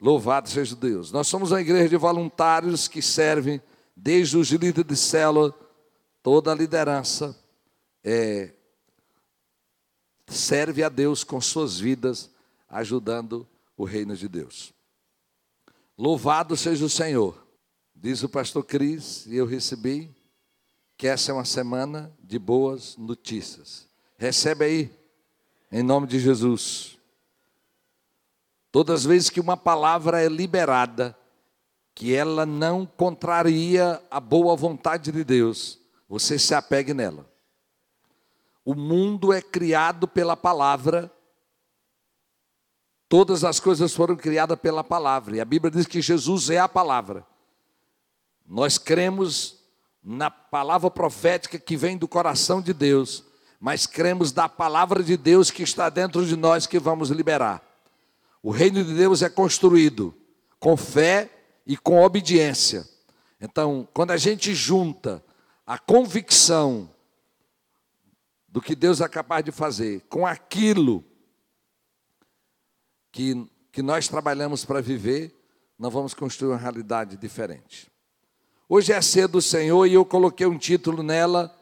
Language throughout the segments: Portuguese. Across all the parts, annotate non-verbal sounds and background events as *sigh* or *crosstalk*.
Louvado seja Deus. Nós somos uma igreja de voluntários que servem, desde os líderes de célula, toda a liderança, é, serve a Deus com suas vidas, ajudando o reino de Deus. Louvado seja o Senhor. Diz o pastor Cris, e eu recebi, que essa é uma semana de boas notícias. Recebe aí, em nome de Jesus. Todas as vezes que uma palavra é liberada, que ela não contraria a boa vontade de Deus, você se apegue nela. O mundo é criado pela palavra, todas as coisas foram criadas pela palavra, e a Bíblia diz que Jesus é a palavra. Nós cremos na palavra profética que vem do coração de Deus, mas cremos da palavra de Deus que está dentro de nós que vamos liberar. O reino de Deus é construído com fé e com obediência. Então, quando a gente junta a convicção do que Deus é capaz de fazer com aquilo que, que nós trabalhamos para viver, nós vamos construir uma realidade diferente. Hoje é a ceia do Senhor e eu coloquei um título nela,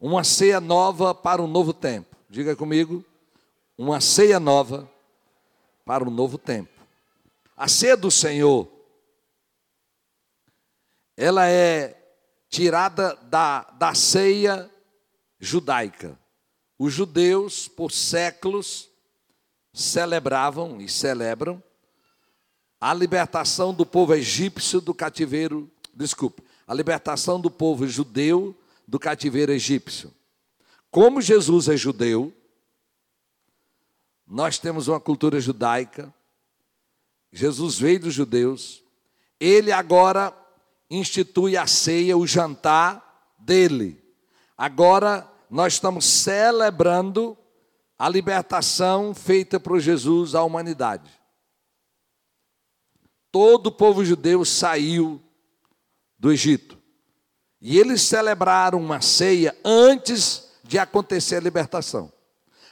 uma ceia nova para um novo tempo. Diga comigo, uma ceia nova para um novo tempo. A ceia do Senhor, ela é tirada da, da ceia judaica. Os judeus, por séculos, celebravam e celebram a libertação do povo egípcio do cativeiro, desculpe, a libertação do povo judeu do cativeiro egípcio. Como Jesus é judeu, nós temos uma cultura judaica. Jesus veio dos judeus. Ele agora institui a ceia, o jantar dele. Agora nós estamos celebrando a libertação feita por Jesus à humanidade. Todo o povo judeu saiu do Egito. E eles celebraram uma ceia antes de acontecer a libertação.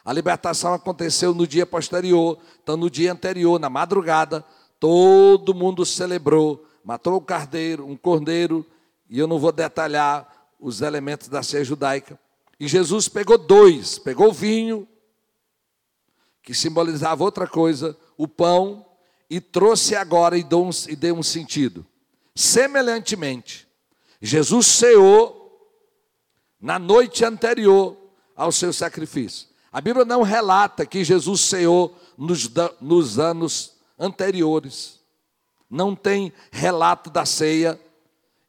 A libertação aconteceu no dia posterior, então no dia anterior, na madrugada, todo mundo celebrou, matou um carneiro, um cordeiro, e eu não vou detalhar os elementos da ceia judaica. E Jesus pegou dois, pegou o vinho, que simbolizava outra coisa, o pão, e trouxe agora e deu um, e deu um sentido. Semelhantemente, Jesus ceou na noite anterior ao seu sacrifício. A Bíblia não relata que Jesus ceou nos, nos anos anteriores. Não tem relato da ceia.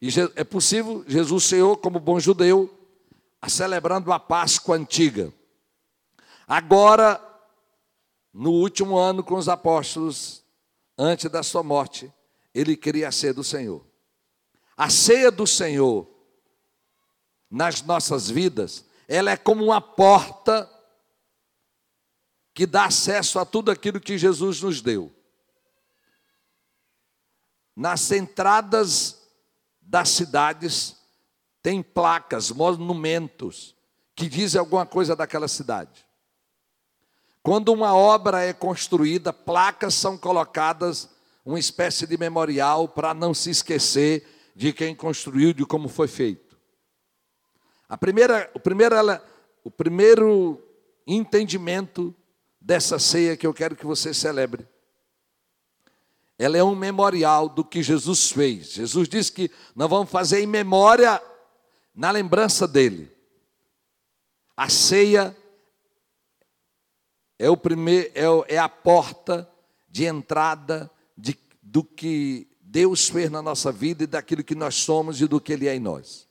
E é possível, Jesus ceou como bom judeu, celebrando a Páscoa antiga. Agora, no último ano com os apóstolos, antes da sua morte, ele queria a ceia do Senhor. A ceia do Senhor nas nossas vidas, ela é como uma porta que dá acesso a tudo aquilo que Jesus nos deu. Nas entradas das cidades tem placas, monumentos que dizem alguma coisa daquela cidade. Quando uma obra é construída, placas são colocadas, uma espécie de memorial para não se esquecer de quem construiu, de como foi feito. A primeira, o primeiro, o primeiro entendimento dessa ceia que eu quero que você celebre. Ela é um memorial do que Jesus fez. Jesus disse que nós vamos fazer em memória, na lembrança dele. A ceia é, o primeiro, é, é a porta de entrada de, do que Deus fez na nossa vida e daquilo que nós somos e do que Ele é em nós.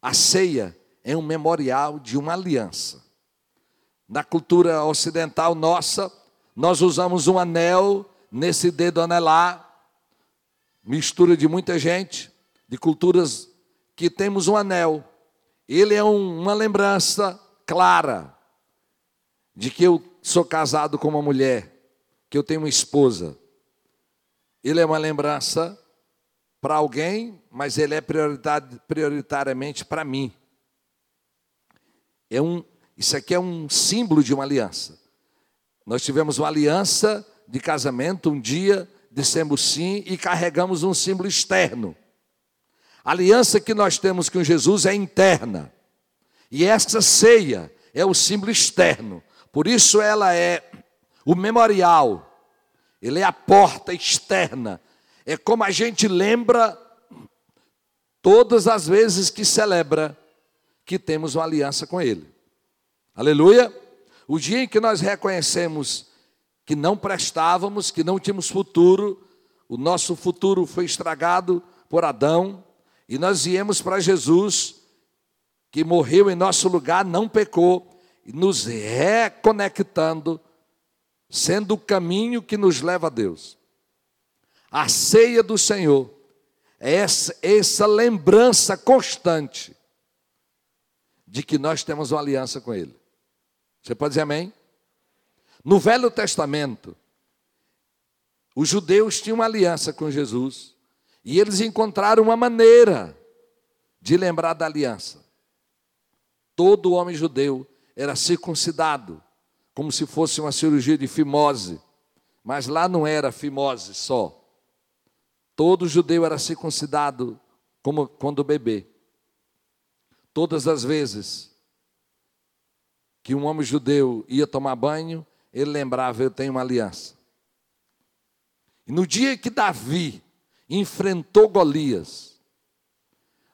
A ceia é um memorial de uma aliança. Na cultura ocidental nossa, nós usamos um anel nesse dedo anelar, mistura de muita gente, de culturas que temos um anel. Ele é um, uma lembrança clara de que eu sou casado com uma mulher, que eu tenho uma esposa. Ele é uma lembrança para alguém, mas ele é prioritariamente para mim. É um, isso aqui é um símbolo de uma aliança. Nós tivemos uma aliança de casamento um dia dissemos sim e carregamos um símbolo externo. A aliança que nós temos com Jesus é interna. E essa ceia é o símbolo externo. Por isso ela é o memorial. Ele é a porta externa. É como a gente lembra todas as vezes que celebra que temos uma aliança com ele. Aleluia! O dia em que nós reconhecemos que não prestávamos, que não tínhamos futuro, o nosso futuro foi estragado por Adão, e nós viemos para Jesus, que morreu em nosso lugar, não pecou, e nos reconectando, sendo o caminho que nos leva a Deus. A ceia do Senhor é essa, essa lembrança constante de que nós temos uma aliança com Ele. Você pode dizer amém? No Velho Testamento, os judeus tinham uma aliança com Jesus e eles encontraram uma maneira de lembrar da aliança. Todo homem judeu era circuncidado, como se fosse uma cirurgia de fimose, mas lá não era fimose só. Todo judeu era circuncidado como quando bebê. Todas as vezes que um homem judeu ia tomar banho, ele lembrava: Eu tenho uma aliança. E no dia que Davi enfrentou Golias,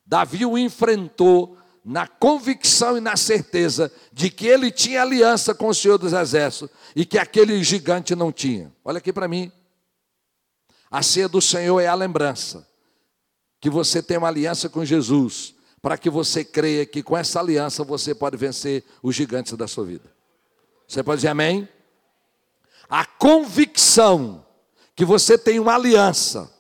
Davi o enfrentou na convicção e na certeza de que ele tinha aliança com o Senhor dos Exércitos e que aquele gigante não tinha. Olha aqui para mim. A ceia do Senhor é a lembrança que você tem uma aliança com Jesus, para que você creia que com essa aliança você pode vencer os gigantes da sua vida. Você pode dizer amém? A convicção que você tem uma aliança,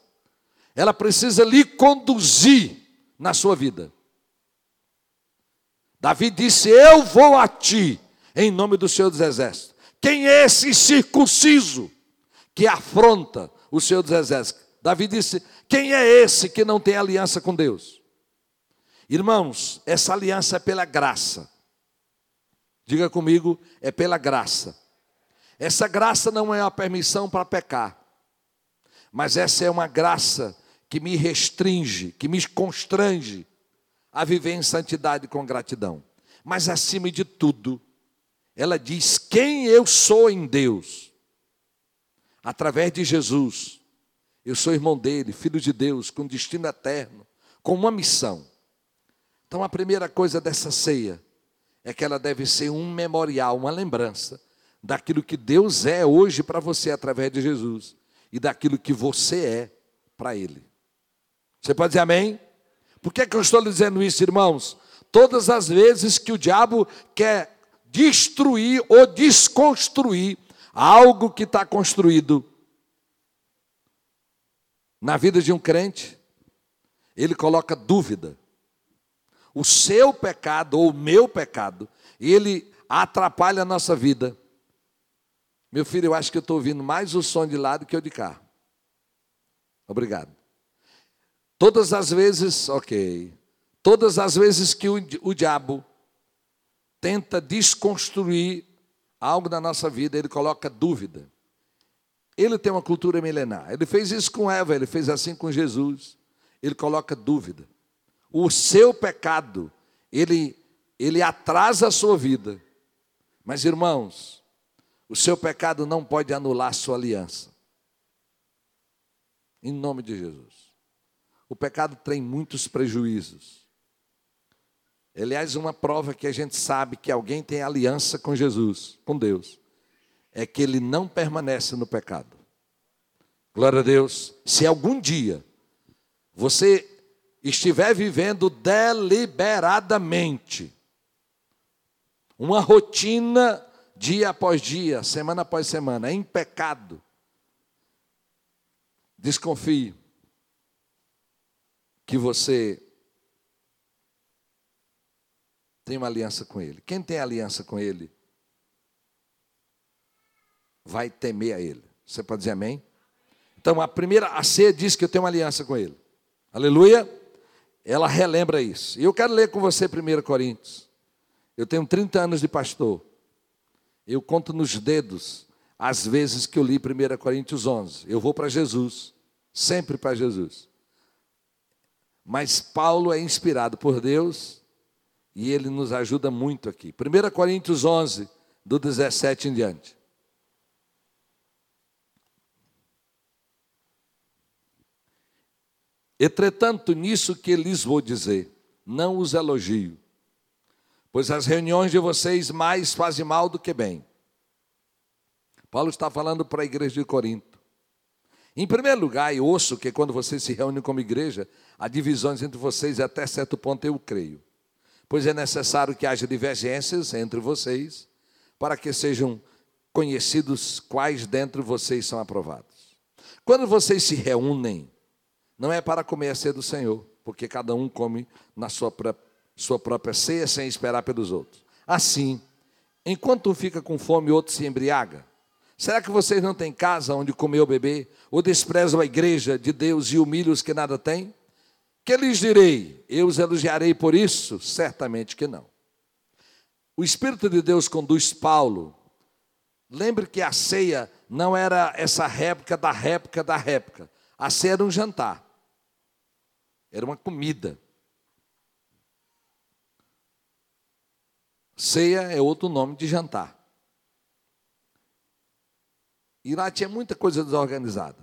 ela precisa lhe conduzir na sua vida. Davi disse: Eu vou a ti, em nome do Senhor dos Exércitos. Quem é esse circunciso que afronta o Senhor dos Exércitos? Davi disse: Quem é esse que não tem aliança com Deus? Irmãos, essa aliança é pela graça. Diga comigo, é pela graça. Essa graça não é uma permissão para pecar, mas essa é uma graça que me restringe, que me constrange a viver em santidade com gratidão. Mas acima de tudo, ela diz quem eu sou em Deus. Através de Jesus, eu sou irmão dele, filho de Deus, com destino eterno, com uma missão. Então a primeira coisa dessa ceia é que ela deve ser um memorial, uma lembrança daquilo que Deus é hoje para você através de Jesus e daquilo que você é para Ele. Você pode dizer amém? Por que, que eu estou lhe dizendo isso, irmãos? Todas as vezes que o diabo quer destruir ou desconstruir algo que está construído na vida de um crente, ele coloca dúvida, o seu pecado ou o meu pecado, ele atrapalha a nossa vida. Meu filho, eu acho que eu estou ouvindo mais o som de lá do que o de cá. Obrigado. Todas as vezes, ok. Todas as vezes que o, o diabo tenta desconstruir algo na nossa vida, ele coloca dúvida. Ele tem uma cultura milenar. Ele fez isso com Eva, ele fez assim com Jesus. Ele coloca dúvida o seu pecado, ele, ele atrasa a sua vida. Mas, irmãos, o seu pecado não pode anular a sua aliança. Em nome de Jesus. O pecado tem muitos prejuízos. Aliás, uma prova que a gente sabe que alguém tem aliança com Jesus, com Deus, é que ele não permanece no pecado. Glória a Deus. Se algum dia você estiver vivendo deliberadamente uma rotina dia após dia, semana após semana, em pecado, desconfie que você tem uma aliança com Ele. Quem tem aliança com Ele vai temer a Ele. Você pode dizer amém? Então a primeira, a ceia diz que eu tenho uma aliança com Ele. Aleluia ela relembra isso. E eu quero ler com você 1 Coríntios. Eu tenho 30 anos de pastor. Eu conto nos dedos as vezes que eu li 1 Coríntios 11. Eu vou para Jesus, sempre para Jesus. Mas Paulo é inspirado por Deus e ele nos ajuda muito aqui. 1 Coríntios 11, do 17 em diante. Entretanto, nisso que lhes vou dizer, não os elogio, pois as reuniões de vocês mais fazem mal do que bem. Paulo está falando para a igreja de Corinto. Em primeiro lugar, eu ouço que quando vocês se reúnem como igreja, há divisões entre vocês e até certo ponto eu creio. Pois é necessário que haja divergências entre vocês, para que sejam conhecidos quais dentre vocês são aprovados. Quando vocês se reúnem, não é para comer a ceia do Senhor, porque cada um come na sua, sua própria ceia sem esperar pelos outros. Assim, enquanto um fica com fome, outro se embriaga. Será que vocês não têm casa onde comer ou beber? Ou desprezam a igreja de Deus e humilham os que nada têm? Que lhes direi? Eu os elogiarei por isso? Certamente que não. O Espírito de Deus conduz Paulo. Lembre que a ceia não era essa réplica da réplica da réplica. A ceia era um jantar. Era uma comida. Ceia é outro nome de jantar. E lá tinha muita coisa desorganizada.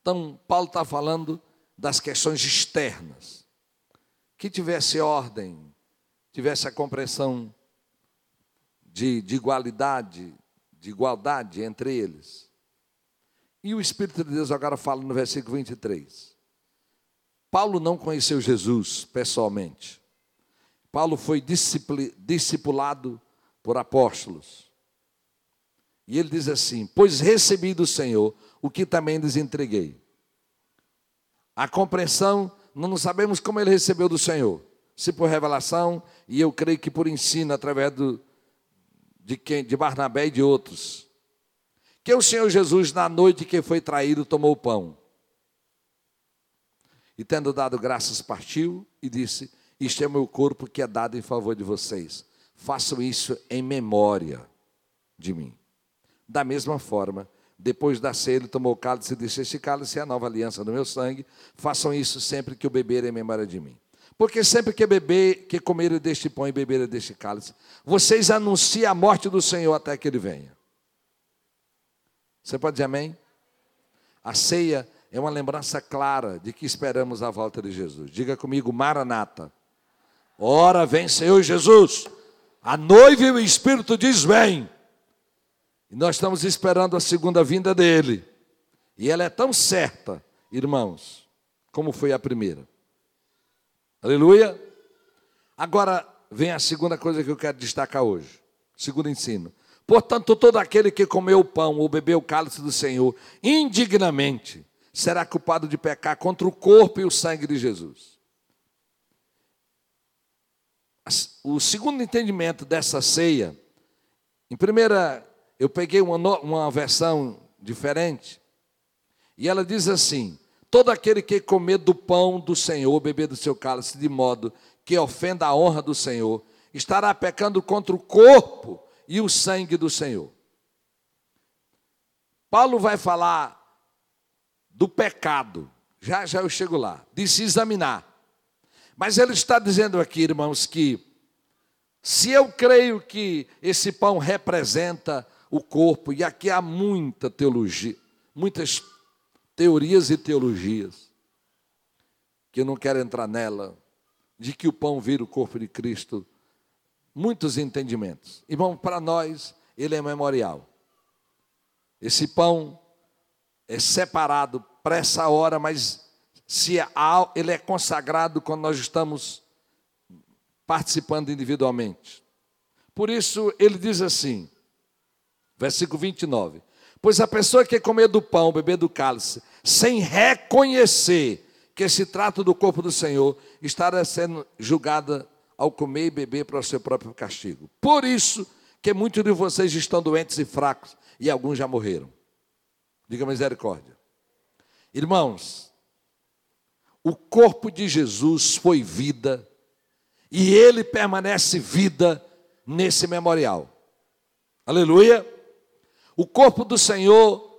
Então, Paulo está falando das questões externas. Que tivesse ordem, tivesse a compreensão de, de igualdade, de igualdade entre eles. E o Espírito de Deus agora fala no versículo 23. Paulo não conheceu Jesus pessoalmente. Paulo foi discipulado por apóstolos. E ele diz assim: Pois recebi do Senhor o que também lhes entreguei. A compreensão, não sabemos como ele recebeu do Senhor. Se por revelação, e eu creio que por ensino, através do, de, quem, de Barnabé e de outros. Que o Senhor Jesus, na noite que foi traído, tomou o pão. E tendo dado graças, partiu e disse: Isto é meu corpo que é dado em favor de vocês. Façam isso em memória de mim. Da mesma forma, depois da ceia, ele tomou o cálice e disse: Este cálice é a nova aliança do meu sangue. Façam isso sempre que o beberem em memória de mim. Porque sempre que beber, que comerem deste pão e beberem deste cálice, vocês anunciam a morte do Senhor até que ele venha. Você pode dizer amém? A ceia é uma lembrança clara de que esperamos a volta de Jesus. Diga comigo, Maranata. Ora, vem Senhor Jesus. A noiva e o Espírito diz: Vem. E nós estamos esperando a segunda vinda dele. E ela é tão certa, irmãos, como foi a primeira. Aleluia. Agora vem a segunda coisa que eu quero destacar hoje. Segundo ensino. Portanto, todo aquele que comeu o pão ou bebeu o cálice do Senhor indignamente será culpado de pecar contra o corpo e o sangue de Jesus. O segundo entendimento dessa ceia, em primeira eu peguei uma, uma versão diferente, e ela diz assim: Todo aquele que comer do pão do Senhor, beber do seu cálice, de modo que ofenda a honra do Senhor, estará pecando contra o corpo e o sangue do Senhor. Paulo vai falar do pecado, já já eu chego lá, de se examinar. Mas ele está dizendo aqui, irmãos, que se eu creio que esse pão representa o corpo, e aqui há muita teologia, muitas teorias e teologias, que eu não quero entrar nela, de que o pão vira o corpo de Cristo, muitos entendimentos. Irmão, para nós, ele é memorial. Esse pão é separado para essa hora, mas se ele é consagrado quando nós estamos participando individualmente. Por isso ele diz assim: Versículo 29. Pois a pessoa que comer do pão, beber do cálice, sem reconhecer que se trata do corpo do Senhor, estará sendo julgada ao comer e beber para o seu próprio castigo. Por isso que muitos de vocês estão doentes e fracos, e alguns já morreram. Diga misericórdia. Irmãos, o corpo de Jesus foi vida, e ele permanece vida nesse memorial. Aleluia. O corpo do Senhor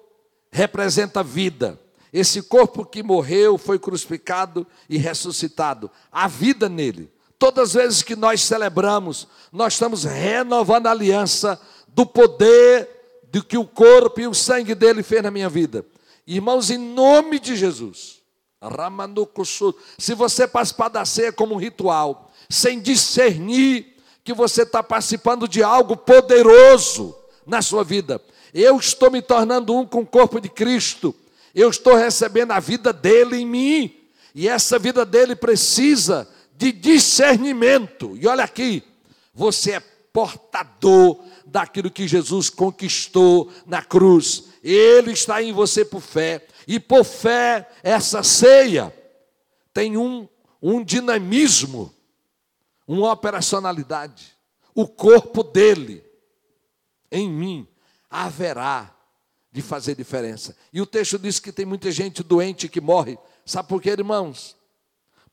representa vida. Esse corpo que morreu, foi crucificado e ressuscitado. A vida nele. Todas as vezes que nós celebramos, nós estamos renovando a aliança do poder do que o corpo e o sangue dele fez na minha vida. Irmãos, em nome de Jesus, se você participar da ceia como um ritual, sem discernir que você está participando de algo poderoso na sua vida, eu estou me tornando um com o corpo de Cristo, eu estou recebendo a vida dele em mim, e essa vida dele precisa de discernimento. E olha aqui, você é portador daquilo que Jesus conquistou na cruz. Ele está em você por fé. E por fé, essa ceia tem um, um dinamismo, uma operacionalidade. O corpo dele, em mim, haverá de fazer diferença. E o texto diz que tem muita gente doente que morre. Sabe por quê, irmãos?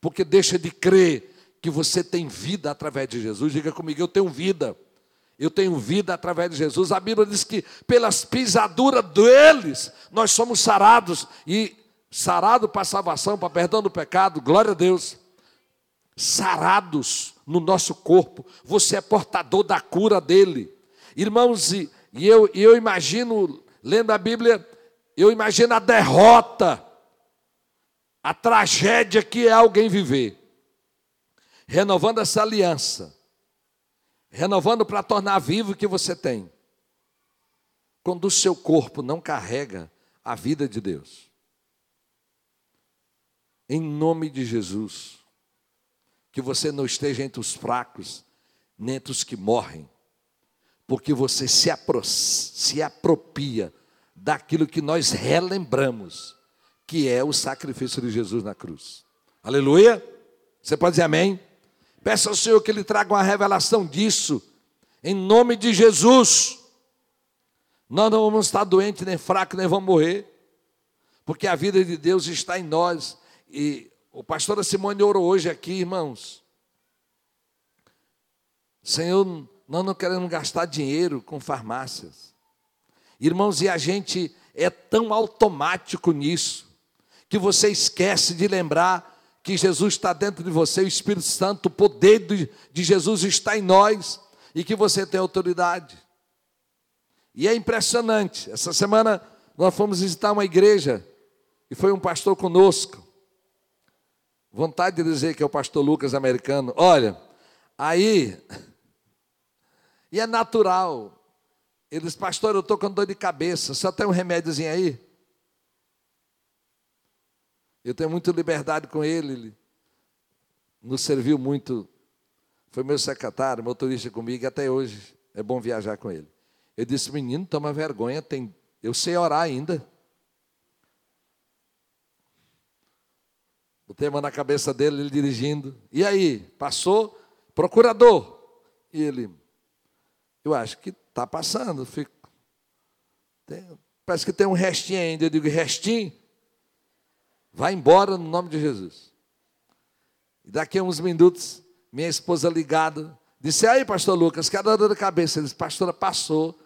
Porque deixa de crer que você tem vida através de Jesus. Diga comigo, eu tenho vida. Eu tenho vida através de Jesus. A Bíblia diz que pelas pisaduras deles nós somos sarados e sarado para salvação, para perdão do pecado. Glória a Deus. Sarados no nosso corpo. Você é portador da cura dele. Irmãos, e, eu, e eu imagino, lendo a Bíblia, eu imagino a derrota, a tragédia que é alguém viver. Renovando essa aliança renovando para tornar vivo o que você tem. Quando o seu corpo não carrega a vida de Deus. Em nome de Jesus, que você não esteja entre os fracos, nem entre os que morrem, porque você se, apro se apropria daquilo que nós relembramos, que é o sacrifício de Jesus na cruz. Aleluia? Você pode dizer amém? Peça ao Senhor que Ele traga uma revelação disso, em nome de Jesus. Nós não vamos estar doentes, nem fracos, nem vamos morrer, porque a vida de Deus está em nós. E o pastor Simone orou hoje aqui, irmãos. Senhor, nós não queremos gastar dinheiro com farmácias. Irmãos, e a gente é tão automático nisso, que você esquece de lembrar que Jesus está dentro de você, o Espírito Santo, o poder de Jesus está em nós e que você tem autoridade. E é impressionante. Essa semana nós fomos visitar uma igreja e foi um pastor conosco. Vontade de dizer que é o pastor Lucas americano. Olha, aí, *laughs* e é natural. Ele disse, pastor, eu estou com dor de cabeça, só tem um remédiozinho aí? Eu tenho muita liberdade com ele, ele nos serviu muito. Foi meu secretário, motorista comigo, e até hoje é bom viajar com ele. Eu disse, menino, toma vergonha, tem... eu sei orar ainda. O tema na cabeça dele, ele dirigindo. E aí, passou, procurador. E ele, eu acho que está passando. Fico, tem, parece que tem um restinho ainda. Eu digo, restinho? Vai embora no nome de Jesus. E daqui a uns minutos, minha esposa ligada, disse: Aí, pastor Lucas, que a dor de cabeça? Ele disse: Pastora, passou.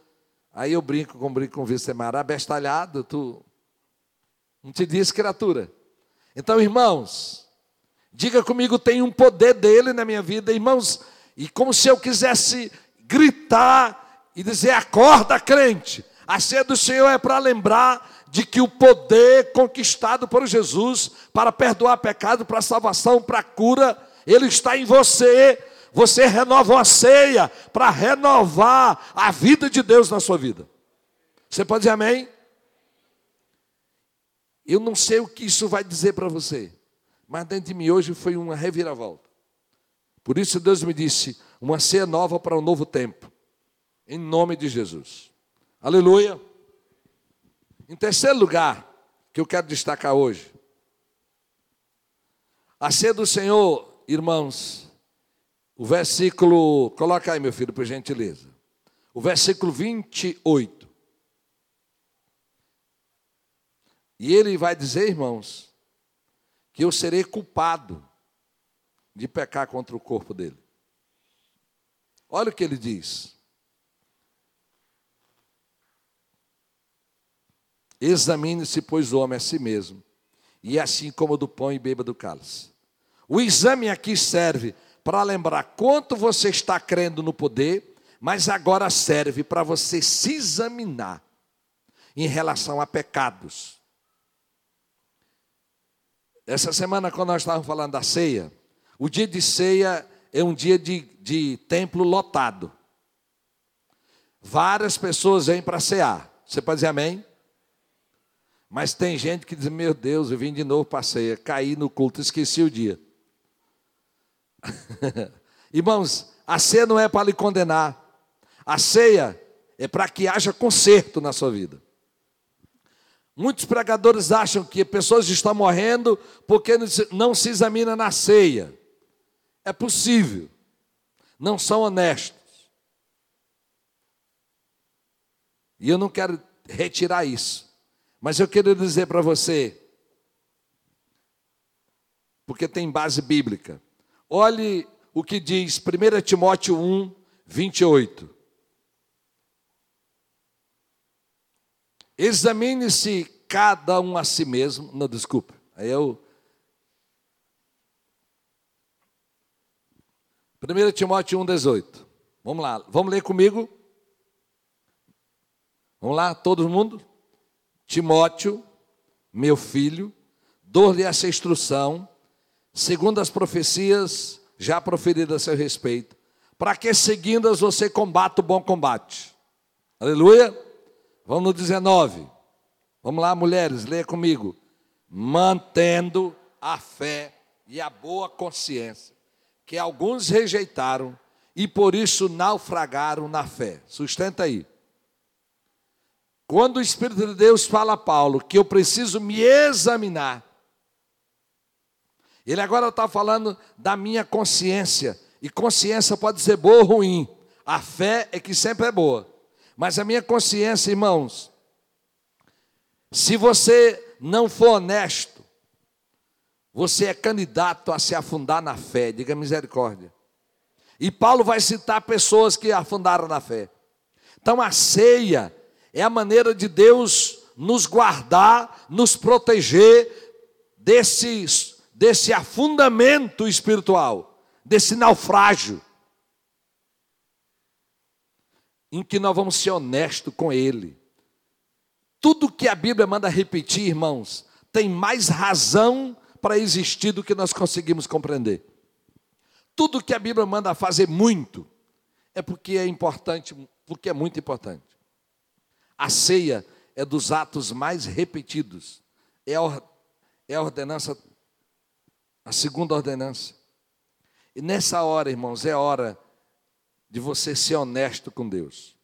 Aí eu brinco com brinco com Vicemar, bestalhado, tu não te disse, criatura. Então, irmãos, diga comigo, tem um poder dele na minha vida, irmãos, e como se eu quisesse gritar e dizer: acorda, crente. A ceia do Senhor é para lembrar de que o poder conquistado por Jesus para perdoar pecado, para salvação, para cura, ele está em você. Você renova uma ceia para renovar a vida de Deus na sua vida. Você pode dizer amém? Eu não sei o que isso vai dizer para você, mas dentro de mim hoje foi uma reviravolta. Por isso Deus me disse: uma ceia nova para um novo tempo, em nome de Jesus. Aleluia. Em terceiro lugar, que eu quero destacar hoje, a ceia do Senhor, irmãos, o versículo, coloca aí, meu filho, por gentileza. O versículo 28. E ele vai dizer, irmãos, que eu serei culpado de pecar contra o corpo dele. Olha o que ele diz. Examine-se, pois, o homem a si mesmo, e é assim como do pão e beba do cálice. O exame aqui serve para lembrar quanto você está crendo no poder, mas agora serve para você se examinar em relação a pecados. Essa semana, quando nós estávamos falando da ceia, o dia de ceia é um dia de, de templo lotado. Várias pessoas vêm para cear. Você pode dizer amém? Mas tem gente que diz: Meu Deus, eu vim de novo para a ceia, caí no culto, esqueci o dia. *laughs* Irmãos, a ceia não é para lhe condenar, a ceia é para que haja conserto na sua vida. Muitos pregadores acham que pessoas estão morrendo porque não se examina na ceia. É possível, não são honestos. E eu não quero retirar isso. Mas eu quero dizer para você, porque tem base bíblica. Olhe o que diz 1 Timóteo 1, 28. Examine-se cada um a si mesmo. Não, desculpa. Aí eu. 1 Timóteo 1, 18. Vamos lá, vamos ler comigo? Vamos lá, todo mundo? Timóteo, meu filho, dou-lhe essa instrução, segundo as profecias já proferidas a seu respeito, para que seguindo-as você combata o bom combate. Aleluia? Vamos no 19. Vamos lá, mulheres, leia comigo. Mantendo a fé e a boa consciência, que alguns rejeitaram e por isso naufragaram na fé. Sustenta aí. Quando o Espírito de Deus fala a Paulo que eu preciso me examinar, ele agora está falando da minha consciência, e consciência pode ser boa ou ruim, a fé é que sempre é boa, mas a minha consciência, irmãos, se você não for honesto, você é candidato a se afundar na fé, diga misericórdia. E Paulo vai citar pessoas que afundaram na fé. Então a ceia é a maneira de Deus nos guardar, nos proteger desse, desse afundamento espiritual, desse naufrágio, em que nós vamos ser honestos com Ele. Tudo que a Bíblia manda repetir, irmãos, tem mais razão para existir do que nós conseguimos compreender. Tudo que a Bíblia manda fazer muito, é porque é importante, porque é muito importante. A ceia é dos atos mais repetidos. É a, é a ordenança, a segunda ordenança. E nessa hora, irmãos, é hora de você ser honesto com Deus.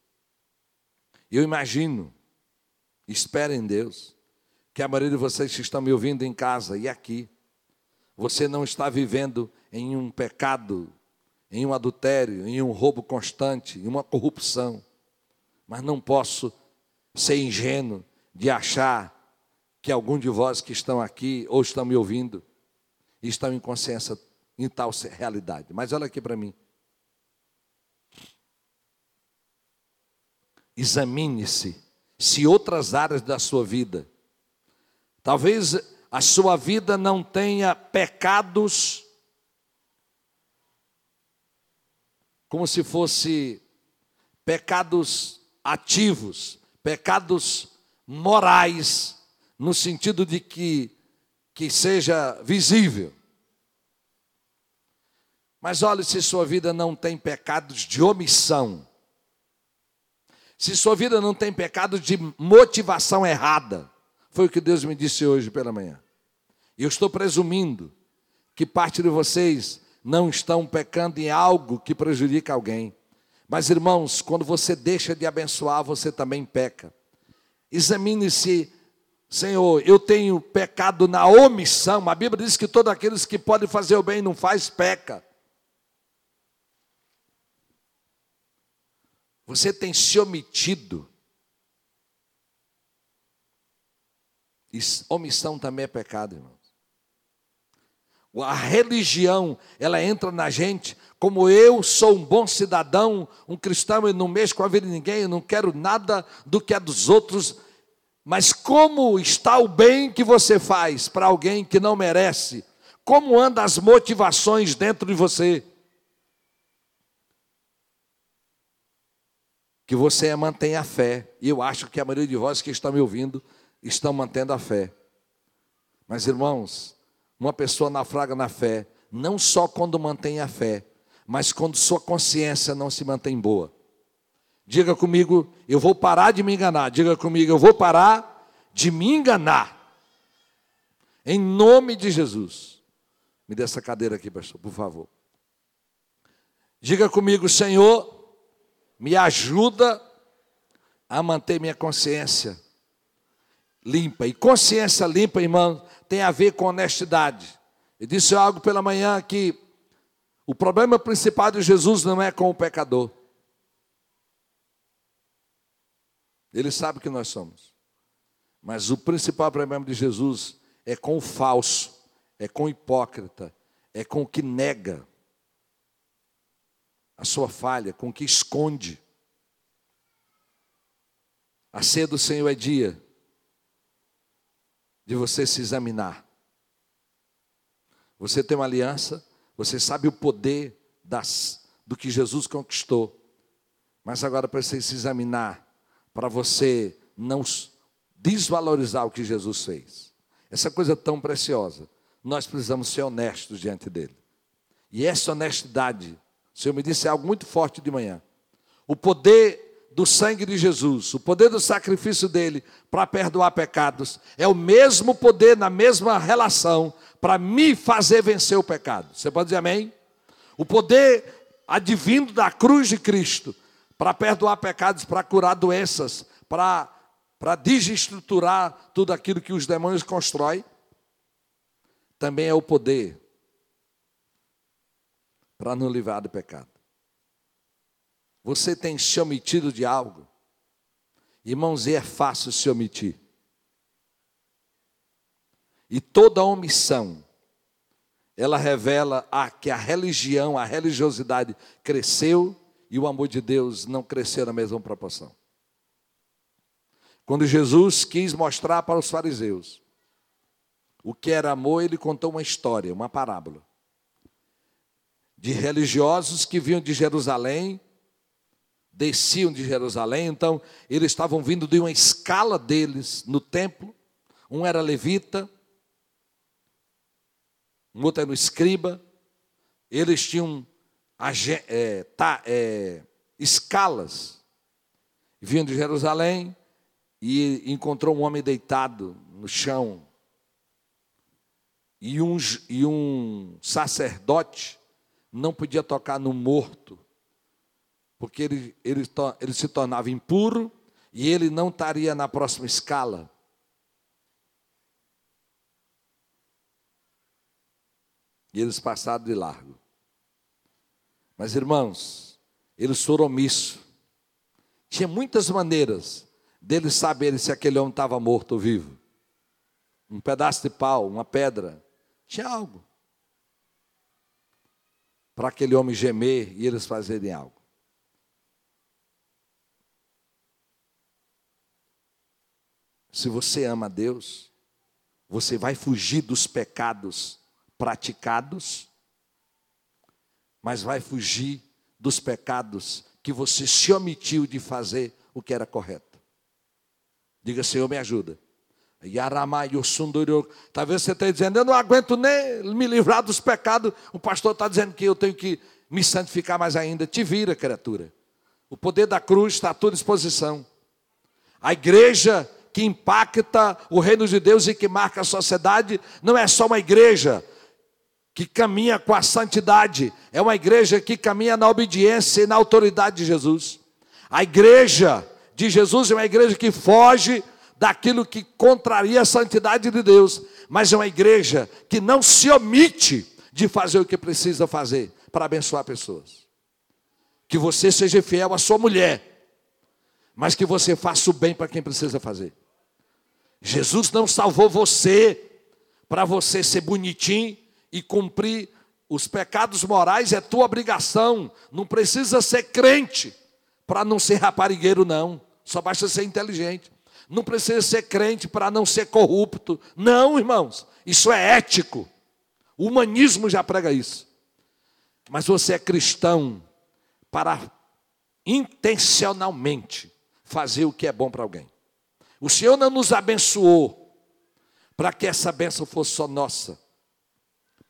Eu imagino, espero em Deus, que a maioria de vocês que estão me ouvindo em casa e aqui, você não está vivendo em um pecado, em um adultério, em um roubo constante, em uma corrupção. Mas não posso ser ingênuo de achar que algum de vós que estão aqui ou estão me ouvindo estão em consciência em tal realidade. Mas olha aqui para mim. Examine-se se outras áreas da sua vida, talvez a sua vida não tenha pecados como se fosse pecados ativos, pecados morais, no sentido de que, que seja visível. Mas olhe se sua vida não tem pecados de omissão, se sua vida não tem pecados de motivação errada, foi o que Deus me disse hoje pela manhã. E eu estou presumindo que parte de vocês não estão pecando em algo que prejudica alguém. Mas irmãos, quando você deixa de abençoar, você também peca. Examine-se, Senhor, eu tenho pecado na omissão. A Bíblia diz que todos aqueles que podem fazer o bem não faz peca. Você tem se omitido. Omissão também é pecado, irmãos. A religião, ela entra na gente como eu sou um bom cidadão, um cristão, eu não mexo com a vida de ninguém, eu não quero nada do que é dos outros. Mas como está o bem que você faz para alguém que não merece? Como andam as motivações dentro de você? Que você mantenha a fé. E eu acho que a maioria de vós que estão me ouvindo estão mantendo a fé. Mas irmãos, uma pessoa naufraga na fé, não só quando mantém a fé, mas quando sua consciência não se mantém boa. Diga comigo, eu vou parar de me enganar. Diga comigo, eu vou parar de me enganar. Em nome de Jesus. Me dê essa cadeira aqui, pastor, por favor. Diga comigo, Senhor, me ajuda a manter minha consciência limpa. E consciência limpa, irmão, tem a ver com honestidade. Eu disse algo pela manhã que o problema principal de Jesus não é com o pecador. Ele sabe que nós somos. Mas o principal problema de Jesus é com o falso, é com o hipócrita, é com o que nega a sua falha, com o que esconde. A ceia do Senhor é dia de você se examinar. Você tem uma aliança, você sabe o poder das, do que Jesus conquistou, mas agora precisa se examinar para você não desvalorizar o que Jesus fez. Essa coisa tão preciosa, nós precisamos ser honestos diante dele. E essa honestidade, o Senhor me disse algo muito forte de manhã. O poder do sangue de Jesus, o poder do sacrifício dele para perdoar pecados, é o mesmo poder na mesma relação para me fazer vencer o pecado. Você pode dizer amém? O poder advindo da cruz de Cristo para perdoar pecados, para curar doenças, para, para desestruturar tudo aquilo que os demônios constroem, também é o poder para nos livrar do pecado. Você tem se omitido de algo? Irmãos, é fácil se omitir. E toda omissão, ela revela a, que a religião, a religiosidade cresceu e o amor de Deus não cresceu na mesma proporção. Quando Jesus quis mostrar para os fariseus o que era amor, ele contou uma história, uma parábola. De religiosos que vinham de Jerusalém, desciam de Jerusalém, então eles estavam vindo de uma escala deles no templo. Um era levita, um outro era o escriba. Eles tinham é, tá, é, escalas. Vindo de Jerusalém e encontrou um homem deitado no chão. E um, e um sacerdote não podia tocar no morto, porque ele, ele, ele se tornava impuro e ele não estaria na próxima escala. E eles passaram de largo. Mas irmãos, eles foram omissos. Tinha muitas maneiras deles saberem se aquele homem estava morto ou vivo. Um pedaço de pau, uma pedra, tinha algo. Para aquele homem gemer e eles fazerem algo. Se você ama Deus, você vai fugir dos pecados praticados mas vai fugir dos pecados que você se omitiu de fazer o que era correto. Diga, Senhor, me ajuda. Talvez você esteja dizendo, eu não aguento nem me livrar dos pecados. O pastor está dizendo que eu tenho que me santificar mais ainda. Te vira, criatura. O poder da cruz está à tua disposição. A igreja que impacta o reino de Deus e que marca a sociedade não é só uma igreja, que caminha com a santidade, é uma igreja que caminha na obediência e na autoridade de Jesus. A igreja de Jesus é uma igreja que foge daquilo que contraria a santidade de Deus, mas é uma igreja que não se omite de fazer o que precisa fazer para abençoar pessoas. Que você seja fiel à sua mulher, mas que você faça o bem para quem precisa fazer. Jesus não salvou você para você ser bonitinho e cumprir os pecados morais é tua obrigação. Não precisa ser crente para não ser raparigueiro, não. Só basta ser inteligente. Não precisa ser crente para não ser corrupto. Não, irmãos. Isso é ético. O humanismo já prega isso. Mas você é cristão para intencionalmente fazer o que é bom para alguém. O Senhor não nos abençoou para que essa bênção fosse só nossa.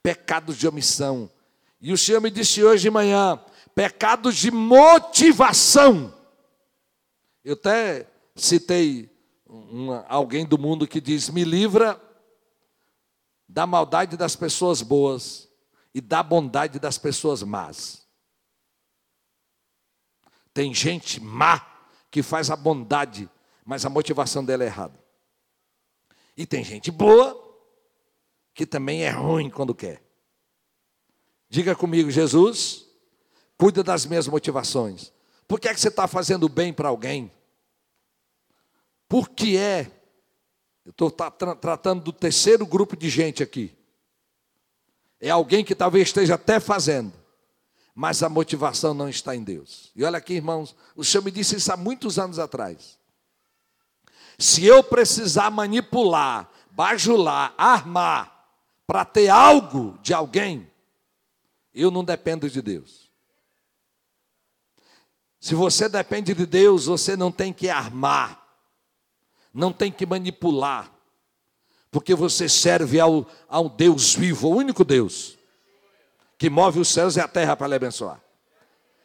Pecados de omissão. E o Senhor me disse hoje de manhã: pecados de motivação. Eu até citei uma, alguém do mundo que diz: me livra da maldade das pessoas boas e da bondade das pessoas más. Tem gente má que faz a bondade, mas a motivação dela é errada. E tem gente boa que também é ruim quando quer. Diga comigo, Jesus, cuida das minhas motivações. Por que é que você está fazendo bem para alguém? Por que é? Eu estou tra tratando do terceiro grupo de gente aqui. É alguém que talvez esteja até fazendo, mas a motivação não está em Deus. E olha aqui, irmãos, o Senhor me disse isso há muitos anos atrás. Se eu precisar manipular, bajular, armar, para ter algo de alguém, eu não dependo de Deus. Se você depende de Deus, você não tem que armar, não tem que manipular, porque você serve ao, ao Deus vivo, o único Deus, que move os céus e a terra para lhe abençoar.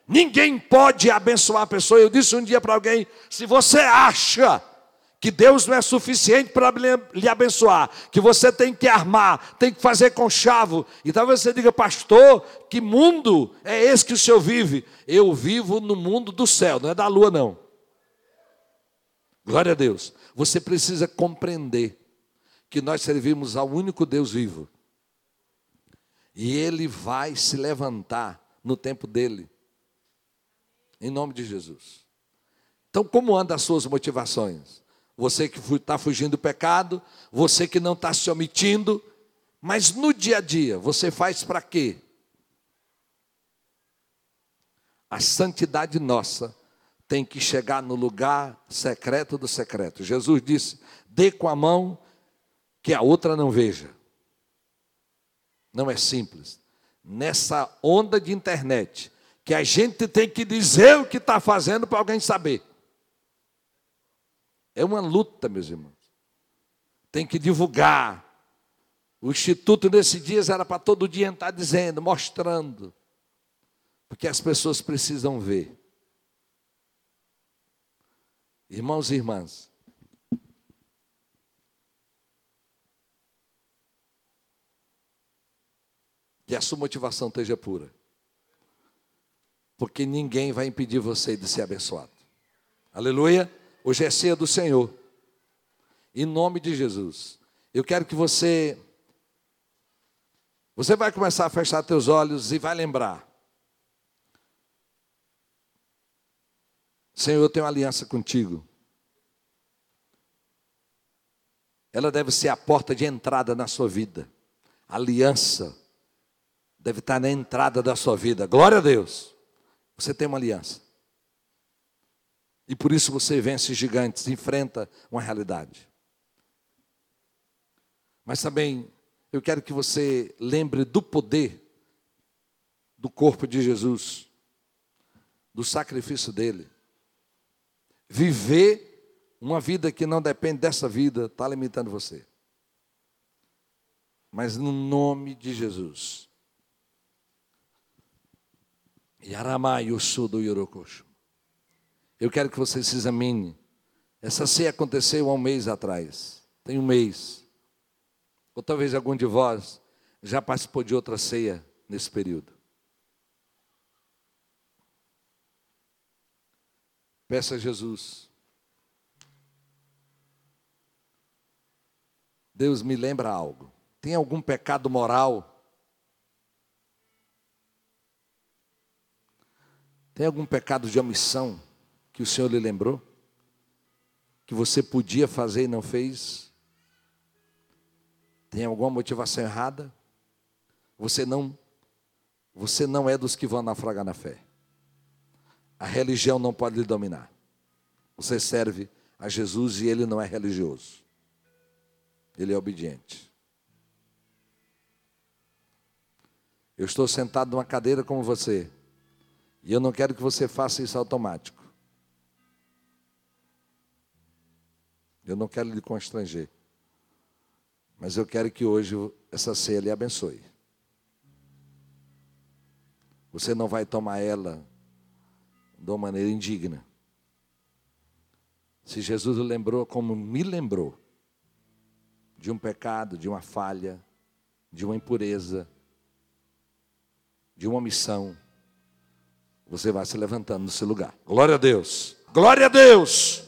Ninguém pode abençoar a pessoa. Eu disse um dia para alguém: se você acha que Deus não é suficiente para lhe abençoar, que você tem que armar, tem que fazer com chavo. E talvez você diga, pastor, que mundo é esse que o senhor vive? Eu vivo no mundo do céu, não é da lua, não. Glória a Deus. Você precisa compreender que nós servimos ao único Deus vivo. E Ele vai se levantar no tempo dele. Em nome de Jesus. Então, como andam as suas motivações? Você que está fugindo do pecado, você que não está se omitindo, mas no dia a dia, você faz para quê? A santidade nossa tem que chegar no lugar secreto do secreto. Jesus disse: dê com a mão que a outra não veja. Não é simples. Nessa onda de internet, que a gente tem que dizer o que está fazendo para alguém saber. É uma luta, meus irmãos. Tem que divulgar. O instituto nesses dias era para todo dia estar dizendo, mostrando. Porque as pessoas precisam ver. Irmãos e irmãs, que a sua motivação esteja pura. Porque ninguém vai impedir você de ser abençoado. Aleluia. Hoje é ceia do Senhor. Em nome de Jesus. Eu quero que você você vai começar a fechar teus olhos e vai lembrar. Senhor, eu tenho uma aliança contigo. Ela deve ser a porta de entrada na sua vida. A aliança deve estar na entrada da sua vida. Glória a Deus. Você tem uma aliança. E por isso você vence gigantes, enfrenta uma realidade. Mas também eu quero que você lembre do poder do corpo de Jesus, do sacrifício dele. Viver uma vida que não depende dessa vida está limitando você. Mas no nome de Jesus. Yaramai Usudo Yorokocho. Eu quero que você se examine. Essa ceia aconteceu há um mês atrás. Tem um mês. Ou talvez algum de vós já participou de outra ceia nesse período. Peça a Jesus. Deus me lembra algo. Tem algum pecado moral? Tem algum pecado de omissão? Que o Senhor lhe lembrou? Que você podia fazer e não fez? Tem alguma motivação errada? Você não você não é dos que vão naufragar na fé. A religião não pode lhe dominar. Você serve a Jesus e ele não é religioso. Ele é obediente. Eu estou sentado numa cadeira como você, e eu não quero que você faça isso automático. Eu não quero lhe constranger. Mas eu quero que hoje essa ceia lhe abençoe. Você não vai tomar ela de uma maneira indigna. Se Jesus lembrou como me lembrou, de um pecado, de uma falha, de uma impureza, de uma missão, você vai se levantando nesse lugar. Glória a Deus. Glória a Deus.